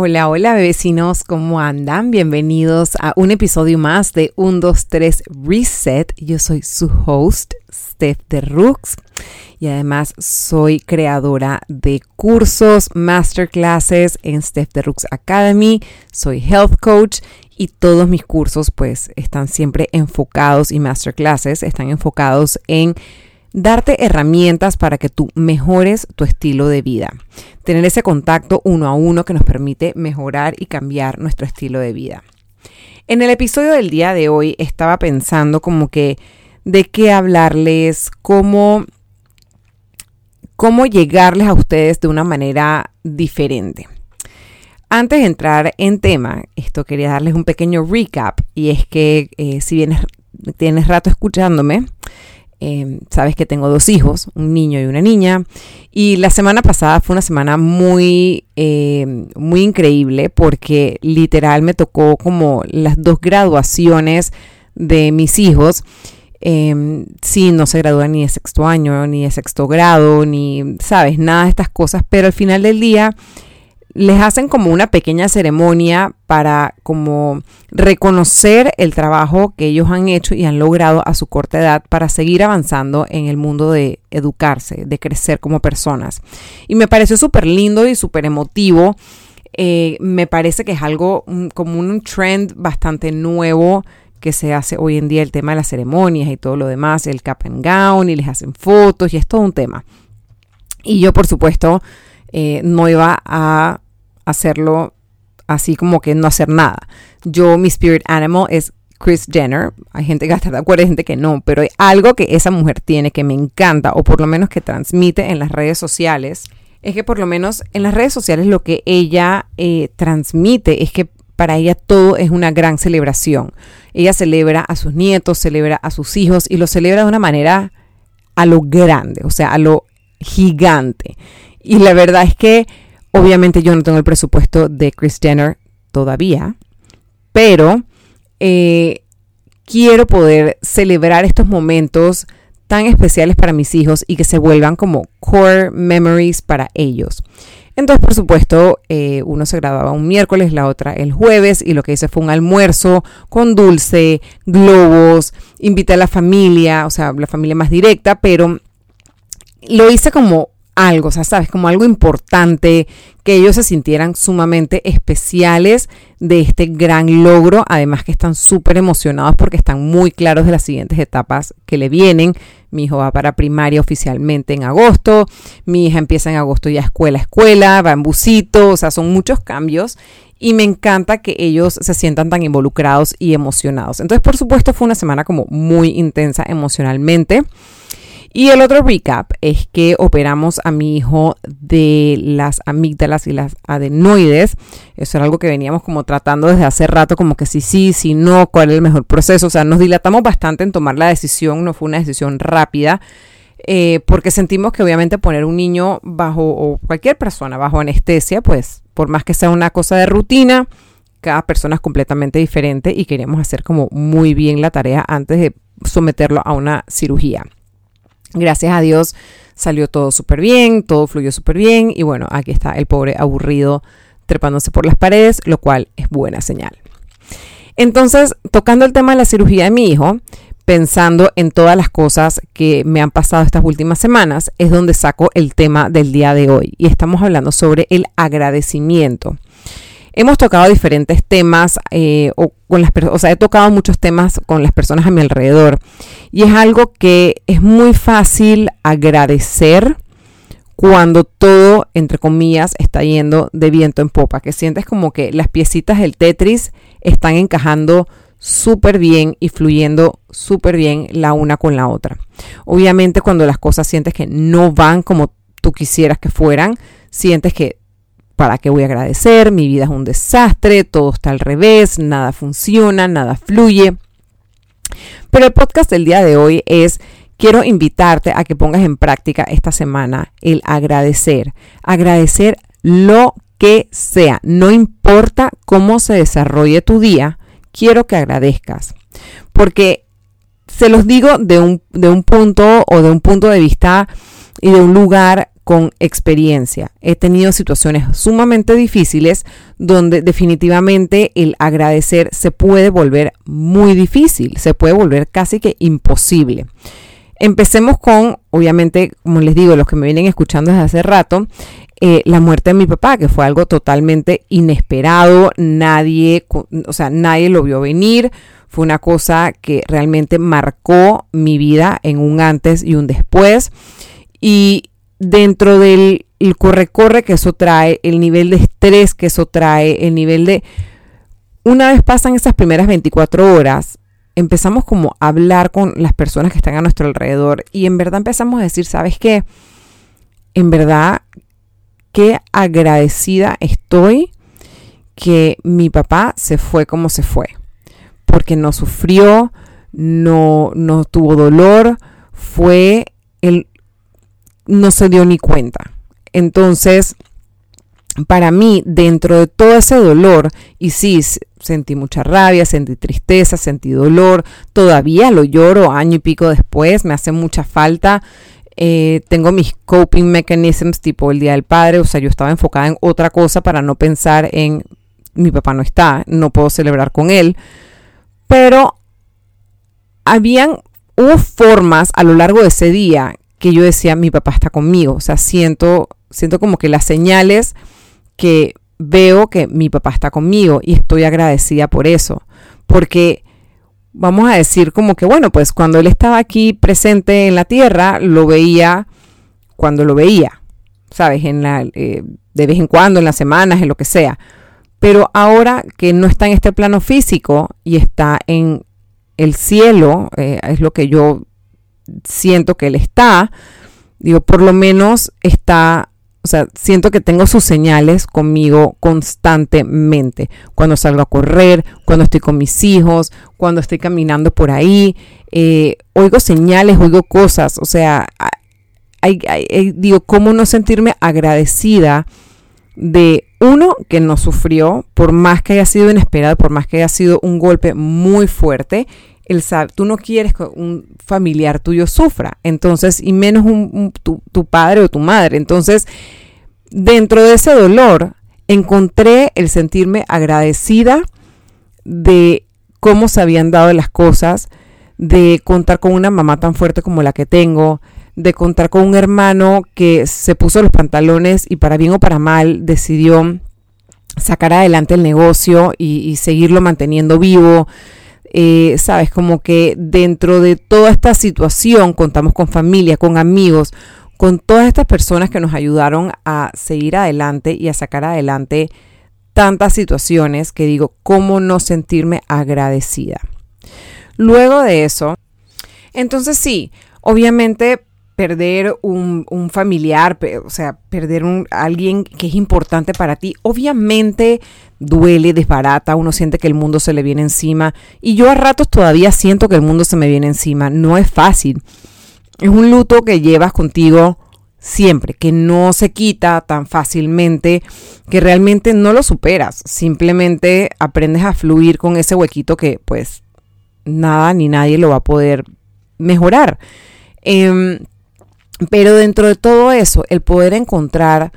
Hola, hola vecinos, ¿cómo andan? Bienvenidos a un episodio más de 1, 2, 3 Reset. Yo soy su host, Steph de Rooks, y además soy creadora de cursos, masterclasses en Steph de Rooks Academy. Soy health coach y todos mis cursos pues están siempre enfocados y masterclasses están enfocados en darte herramientas para que tú mejores tu estilo de vida. Tener ese contacto uno a uno que nos permite mejorar y cambiar nuestro estilo de vida. En el episodio del día de hoy estaba pensando como que de qué hablarles, cómo, cómo llegarles a ustedes de una manera diferente. Antes de entrar en tema, esto quería darles un pequeño recap y es que eh, si vienes, tienes rato escuchándome, Em, sabes que tengo dos hijos, un niño y una niña. Y la semana pasada fue una semana muy, em, muy increíble porque literal me tocó como las dos graduaciones de mis hijos. Eh, sí, no se gradúan ni de sexto año, ni de sexto grado, ni, sabes, nada de estas cosas, pero al final del día les hacen como una pequeña ceremonia para como reconocer el trabajo que ellos han hecho y han logrado a su corta edad para seguir avanzando en el mundo de educarse, de crecer como personas. Y me pareció súper lindo y súper emotivo. Eh, me parece que es algo como un trend bastante nuevo que se hace hoy en día el tema de las ceremonias y todo lo demás, el cap and gown y les hacen fotos y es todo un tema. Y yo por supuesto eh, no iba a hacerlo así como que no hacer nada. Yo, mi spirit animal es Chris Jenner. Hay gente que está de acuerdo, hay gente que no, pero hay algo que esa mujer tiene que me encanta, o por lo menos que transmite en las redes sociales, es que por lo menos en las redes sociales lo que ella eh, transmite es que para ella todo es una gran celebración. Ella celebra a sus nietos, celebra a sus hijos y lo celebra de una manera a lo grande, o sea, a lo gigante. Y la verdad es que obviamente yo no tengo el presupuesto de Chris Jenner todavía, pero eh, quiero poder celebrar estos momentos tan especiales para mis hijos y que se vuelvan como core memories para ellos. Entonces, por supuesto, eh, uno se graduaba un miércoles, la otra el jueves, y lo que hice fue un almuerzo con dulce, globos, invité a la familia, o sea, la familia más directa, pero lo hice como algo, o sea, sabes, como algo importante, que ellos se sintieran sumamente especiales de este gran logro, además que están súper emocionados porque están muy claros de las siguientes etapas que le vienen. Mi hijo va para primaria oficialmente en agosto, mi hija empieza en agosto ya escuela, escuela, va en busito, o sea, son muchos cambios y me encanta que ellos se sientan tan involucrados y emocionados. Entonces, por supuesto, fue una semana como muy intensa emocionalmente. Y el otro recap es que operamos a mi hijo de las amígdalas y las adenoides. Eso era algo que veníamos como tratando desde hace rato, como que sí, sí, sí, no, cuál es el mejor proceso. O sea, nos dilatamos bastante en tomar la decisión, no fue una decisión rápida. Eh, porque sentimos que obviamente poner un niño bajo, o cualquier persona bajo anestesia, pues por más que sea una cosa de rutina, cada persona es completamente diferente y queremos hacer como muy bien la tarea antes de someterlo a una cirugía. Gracias a Dios salió todo súper bien, todo fluyó súper bien y bueno, aquí está el pobre aburrido trepándose por las paredes, lo cual es buena señal. Entonces, tocando el tema de la cirugía de mi hijo, pensando en todas las cosas que me han pasado estas últimas semanas, es donde saco el tema del día de hoy y estamos hablando sobre el agradecimiento. Hemos tocado diferentes temas, eh, o, con las o sea, he tocado muchos temas con las personas a mi alrededor. Y es algo que es muy fácil agradecer cuando todo, entre comillas, está yendo de viento en popa, que sientes como que las piecitas del Tetris están encajando súper bien y fluyendo súper bien la una con la otra. Obviamente cuando las cosas sientes que no van como tú quisieras que fueran, sientes que ¿Para qué voy a agradecer? Mi vida es un desastre, todo está al revés, nada funciona, nada fluye. Pero el podcast del día de hoy es, quiero invitarte a que pongas en práctica esta semana el agradecer. Agradecer lo que sea, no importa cómo se desarrolle tu día, quiero que agradezcas. Porque se los digo de un, de un punto o de un punto de vista y de un lugar con experiencia. He tenido situaciones sumamente difíciles donde definitivamente el agradecer se puede volver muy difícil, se puede volver casi que imposible. Empecemos con, obviamente, como les digo, los que me vienen escuchando desde hace rato, eh, la muerte de mi papá, que fue algo totalmente inesperado, nadie, o sea, nadie lo vio venir, fue una cosa que realmente marcó mi vida en un antes y un después. Y dentro del corre-corre que eso trae, el nivel de estrés que eso trae, el nivel de... Una vez pasan esas primeras 24 horas, empezamos como a hablar con las personas que están a nuestro alrededor y en verdad empezamos a decir, ¿sabes qué? En verdad, qué agradecida estoy que mi papá se fue como se fue, porque no sufrió, no, no tuvo dolor, fue el, no se dio ni cuenta. Entonces, para mí, dentro de todo ese dolor, y sí, sentí mucha rabia, sentí tristeza, sentí dolor, todavía lo lloro año y pico después, me hace mucha falta. Eh, tengo mis coping mechanisms tipo el Día del Padre, o sea, yo estaba enfocada en otra cosa para no pensar en mi papá no está, no puedo celebrar con él, pero habían, hubo formas a lo largo de ese día que yo decía, mi papá está conmigo. O sea, siento, siento como que las señales que veo que mi papá está conmigo y estoy agradecida por eso. Porque vamos a decir como que, bueno, pues cuando él estaba aquí presente en la tierra, lo veía cuando lo veía, ¿sabes? En la, eh, de vez en cuando, en las semanas, en lo que sea. Pero ahora que no está en este plano físico y está en el cielo, eh, es lo que yo siento que él está, digo, por lo menos está, o sea, siento que tengo sus señales conmigo constantemente. Cuando salgo a correr, cuando estoy con mis hijos, cuando estoy caminando por ahí, eh, oigo señales, oigo cosas, o sea, digo, ¿cómo no sentirme agradecida de uno que no sufrió, por más que haya sido inesperado, por más que haya sido un golpe muy fuerte, el, tú no quieres que un familiar tuyo sufra, entonces, y menos un, tu, tu padre o tu madre. Entonces, dentro de ese dolor, encontré el sentirme agradecida de cómo se habían dado las cosas, de contar con una mamá tan fuerte como la que tengo, de contar con un hermano que se puso los pantalones y para bien o para mal decidió sacar adelante el negocio y, y seguirlo manteniendo vivo, eh, sabes, como que dentro de toda esta situación contamos con familia, con amigos, con todas estas personas que nos ayudaron a seguir adelante y a sacar adelante tantas situaciones que digo, ¿cómo no sentirme agradecida? Luego de eso, entonces sí, obviamente perder un, familiar, o sea, perder un, alguien que es importante para ti, obviamente duele, desbarata, uno siente que el mundo se le viene encima y yo a ratos todavía siento que el mundo se me viene encima, no es fácil. Es un luto que llevas contigo siempre, que no se quita tan fácilmente, que realmente no lo superas, simplemente aprendes a fluir con ese huequito que pues nada ni nadie lo va a poder mejorar. Em, pero dentro de todo eso, el poder encontrar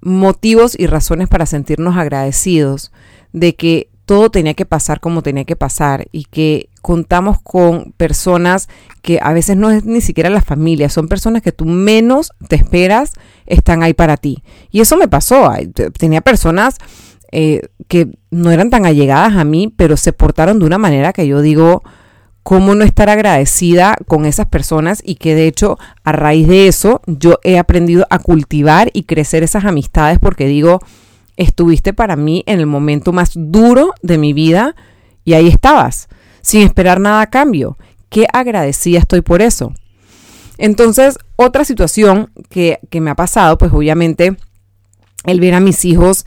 motivos y razones para sentirnos agradecidos de que todo tenía que pasar como tenía que pasar y que contamos con personas que a veces no es ni siquiera la familia, son personas que tú menos te esperas están ahí para ti. Y eso me pasó, tenía personas eh, que no eran tan allegadas a mí, pero se portaron de una manera que yo digo, cómo no estar agradecida con esas personas y que de hecho a raíz de eso yo he aprendido a cultivar y crecer esas amistades porque digo, estuviste para mí en el momento más duro de mi vida y ahí estabas, sin esperar nada a cambio. Qué agradecida estoy por eso. Entonces, otra situación que, que me ha pasado, pues obviamente el ver a mis hijos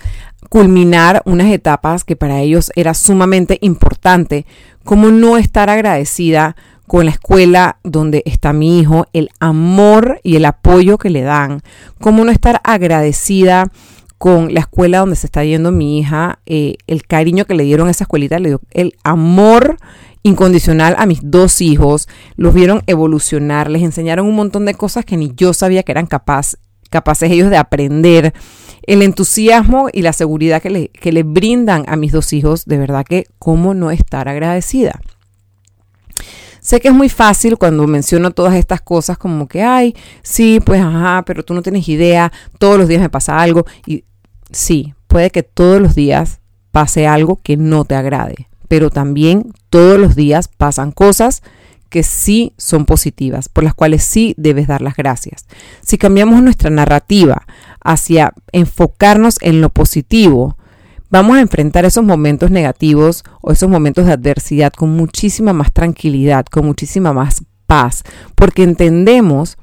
culminar unas etapas que para ellos era sumamente importante, como no estar agradecida con la escuela donde está mi hijo, el amor y el apoyo que le dan, como no estar agradecida con la escuela donde se está yendo mi hija, eh, el cariño que le dieron a esa escuelita, le dio el amor incondicional a mis dos hijos, los vieron evolucionar, les enseñaron un montón de cosas que ni yo sabía que eran capaz, capaces ellos de aprender, el entusiasmo y la seguridad que le, que brindan a mis dos hijos, de verdad que cómo no estar agradecida. Sé que es muy fácil cuando menciono todas estas cosas como que, ay, sí, pues ajá, pero tú no tienes idea, todos los días me pasa algo. Y sí, puede que todos los días pase algo que no te agrade, pero también todos los días pasan cosas que sí son positivas, por las cuales sí debes dar las gracias. Si cambiamos nuestra narrativa hacia enfocarnos en lo positivo, vamos a enfrentar esos momentos negativos o esos momentos de adversidad con muchísima más tranquilidad, con muchísima más paz, porque entendemos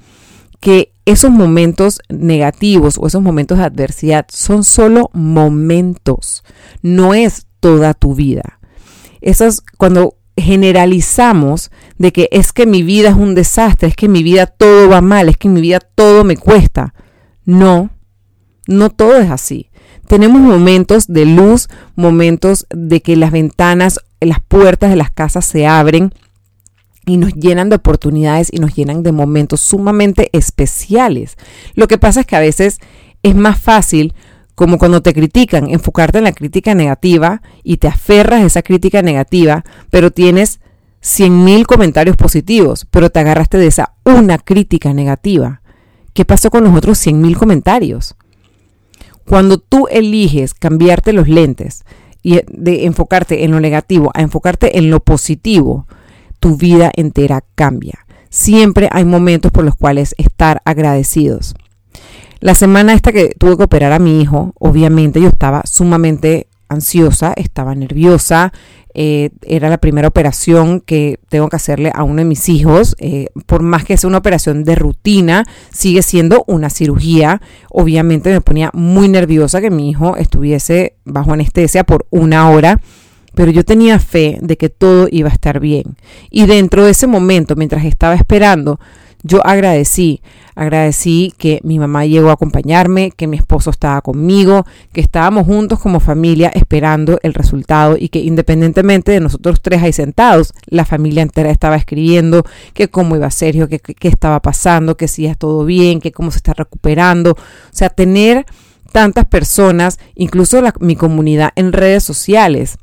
que esos momentos negativos o esos momentos de adversidad son solo momentos, no es toda tu vida. Eso es cuando generalizamos de que es que mi vida es un desastre, es que mi vida todo va mal, es que mi vida todo me cuesta. No, no todo es así. Tenemos momentos de luz, momentos de que las ventanas, las puertas de las casas se abren y nos llenan de oportunidades y nos llenan de momentos sumamente especiales. Lo que pasa es que a veces es más fácil como cuando te critican, enfocarte en la crítica negativa y te aferras a esa crítica negativa, pero tienes 100.000 comentarios positivos, pero te agarraste de esa una crítica negativa. ¿Qué pasó con los otros 100.000 comentarios? Cuando tú eliges cambiarte los lentes y de enfocarte en lo negativo a enfocarte en lo positivo, tu vida entera cambia. Siempre hay momentos por los cuales estar agradecidos. La semana esta que tuve que operar a mi hijo, obviamente yo estaba sumamente ansiosa, estaba nerviosa, eh, era la primera operación que tengo que hacerle a uno de mis hijos. Eh, por más que sea una operación de rutina, sigue siendo una cirugía. Obviamente me ponía muy nerviosa que mi hijo estuviese bajo anestesia por una hora. Pero yo tenía fe de que todo iba a estar bien. Y dentro de ese momento, mientras estaba esperando, yo agradecí, agradecí que mi mamá llegó a acompañarme, que mi esposo estaba conmigo, que estábamos juntos como familia esperando el resultado y que independientemente de nosotros tres ahí sentados, la familia entera estaba escribiendo que cómo iba Sergio, que qué estaba pasando, que si es todo bien, que cómo se está recuperando. O sea, tener tantas personas, incluso mi comunidad en redes sociales,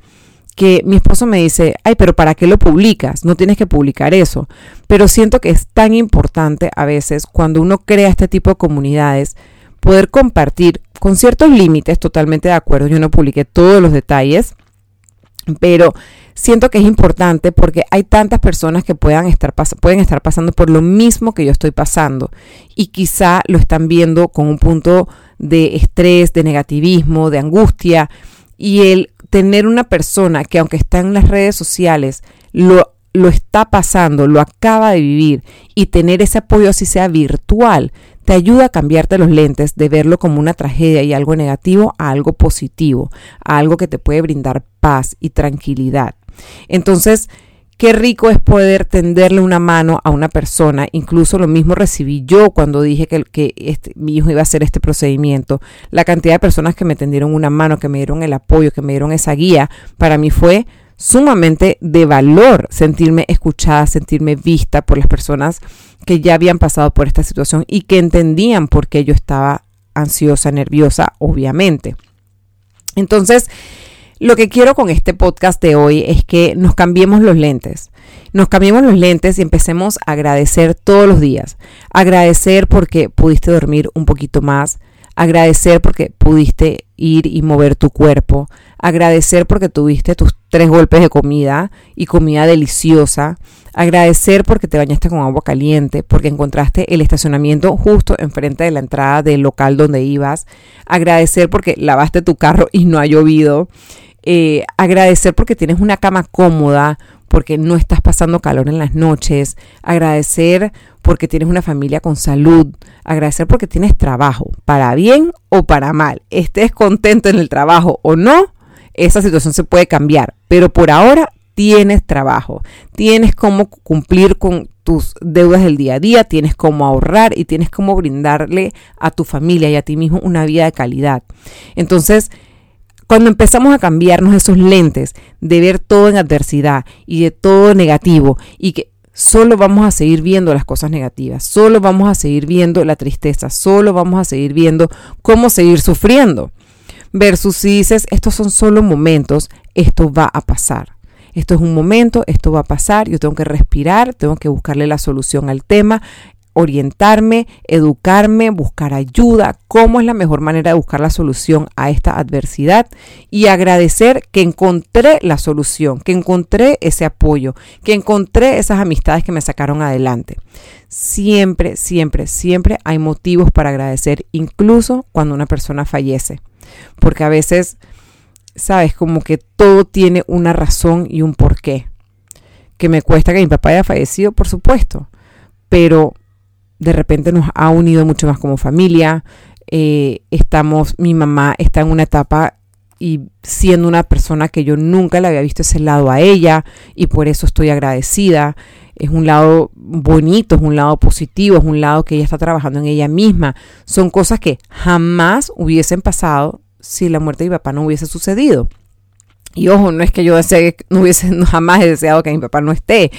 que mi esposo me dice, ay, pero ¿para qué lo publicas? No tienes que publicar eso. Pero siento que es tan importante a veces cuando uno crea este tipo de comunidades, poder compartir con ciertos límites, totalmente de acuerdo, yo no publiqué todos los detalles, pero siento que es importante porque hay tantas personas que puedan estar pueden estar pasando por lo mismo que yo estoy pasando y quizá lo están viendo con un punto de estrés, de negativismo, de angustia y el tener una persona que aunque está en las redes sociales, lo, lo está pasando, lo acaba de vivir y tener ese apoyo así sea virtual, te ayuda a cambiarte los lentes de verlo como una tragedia y algo negativo a algo positivo, a algo que te puede brindar paz y tranquilidad. Entonces, Qué rico es poder tenderle una mano a una persona. Incluso lo mismo recibí yo cuando dije que, este, mi hijo iba a hacer este procedimiento. La cantidad de personas que me tendieron una mano, que me dieron el apoyo, que me dieron esa guía, para mí fue sumamente de valor sentirme escuchada, sentirme vista por las personas que ya habían pasado por esta situación y que entendían por qué yo estaba ansiosa, nerviosa, obviamente. Entonces, lo que quiero con este podcast de hoy es que nos cambiemos los lentes. Nos cambiemos los lentes y empecemos a agradecer todos los días. Agradecer porque pudiste dormir un poquito más. Agradecer porque pudiste ir y mover tu cuerpo. Agradecer porque tuviste tus tres golpes de comida y comida deliciosa. Agradecer porque te bañaste con agua caliente, porque encontraste el estacionamiento justo enfrente de la entrada del local donde ibas. Agradecer porque lavaste tu carro y no ha llovido. Eh, agradecer porque tienes una cama cómoda, porque no estás pasando calor en las noches, agradecer porque tienes una familia con salud, agradecer porque tienes trabajo, para bien o para mal, estés contento en el trabajo o no, esa situación se puede cambiar, pero por ahora tienes trabajo, tienes cómo cumplir con tus deudas del día a día, tienes cómo ahorrar y tienes cómo brindarle a tu familia y a ti mismo una vida de calidad. Entonces, cuando empezamos a cambiarnos esos lentes de ver todo en adversidad y de todo negativo y que solo vamos a seguir viendo las cosas negativas, solo vamos a seguir viendo la tristeza, solo vamos a seguir viendo cómo seguir sufriendo. Versus si dices, estos son solo momentos, esto va a pasar. Esto es un momento, esto va a pasar, yo tengo que respirar, tengo que buscarle la solución al tema, orientarme, educarme, buscar ayuda, cómo es la mejor manera de buscar la solución a esta adversidad y agradecer que encontré la solución, que encontré ese apoyo, que encontré esas amistades que me sacaron adelante. Siempre, siempre, siempre hay motivos para agradecer, incluso cuando una persona fallece, porque a veces, sabes, como que todo tiene una razón y un porqué. Que me cuesta que mi papá haya fallecido, por supuesto, pero de repente nos ha unido mucho más como familia. Eh, estamos, mi mamá está en una etapa y siendo una persona que yo nunca le había visto ese lado a ella y por eso estoy agradecida. Es un lado bonito, es un lado positivo, es un lado que ella está trabajando en ella misma. Son cosas que jamás hubiesen pasado si la muerte de mi papá no hubiese sucedido. Y ojo, no es que yo desee, no hubiese jamás deseado que mi papá no esté,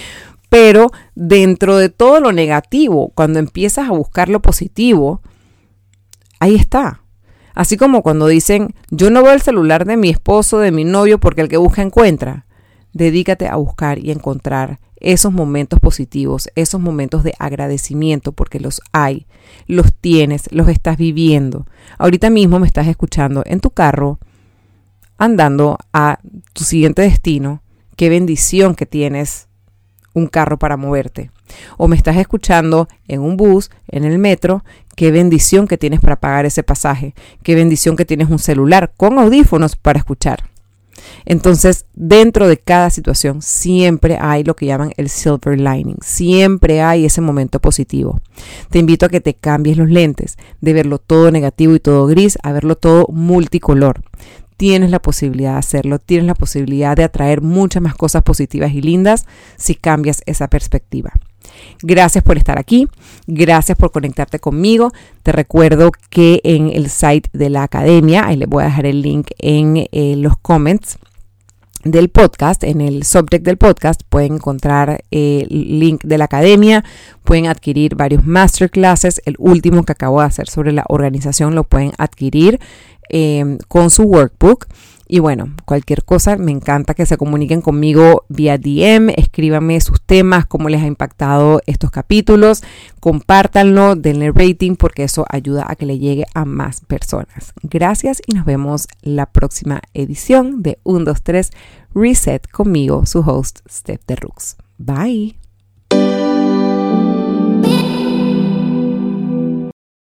pero dentro de todo lo negativo, cuando empiezas a buscar lo positivo, ahí está. Así como cuando dicen, yo no veo el celular de mi esposo, de mi novio, porque el que busca encuentra. Dedícate a buscar y encontrar esos momentos positivos, esos momentos de agradecimiento, porque los hay, los tienes, los estás viviendo. Ahorita mismo me estás escuchando en tu carro, andando a tu siguiente destino. Qué bendición que tienes un carro para moverte. O me estás escuchando en un bus, en el metro, qué bendición que tienes para pagar ese pasaje, qué bendición que tienes un celular con audífonos para escuchar. Entonces, dentro de cada situación siempre hay lo que llaman el silver lining, siempre hay ese momento positivo. Te invito a que te cambies los lentes, de verlo todo negativo y todo gris, a verlo todo multicolor tienes la posibilidad de hacerlo, tienes la posibilidad de atraer muchas más cosas positivas y lindas si cambias esa perspectiva. Gracias por estar aquí, gracias por conectarte conmigo. Te recuerdo que en el site de la academia, ahí les voy a dejar el link en eh, los comments del podcast, en el subject del podcast, pueden encontrar el link de la academia, pueden adquirir varios masterclasses, el último que acabo de hacer sobre la organización lo pueden adquirir Em, con su workbook. Y bueno, cualquier cosa, me encanta que se comuniquen conmigo vía DM, escríbanme sus temas, cómo les ha impactado estos capítulos, compártanlo, denle rating porque eso ayuda a que le llegue a más personas. Gracias y nos vemos la próxima edición de 1, 2, 3 Reset conmigo, su host Steph de Rooks. Bye.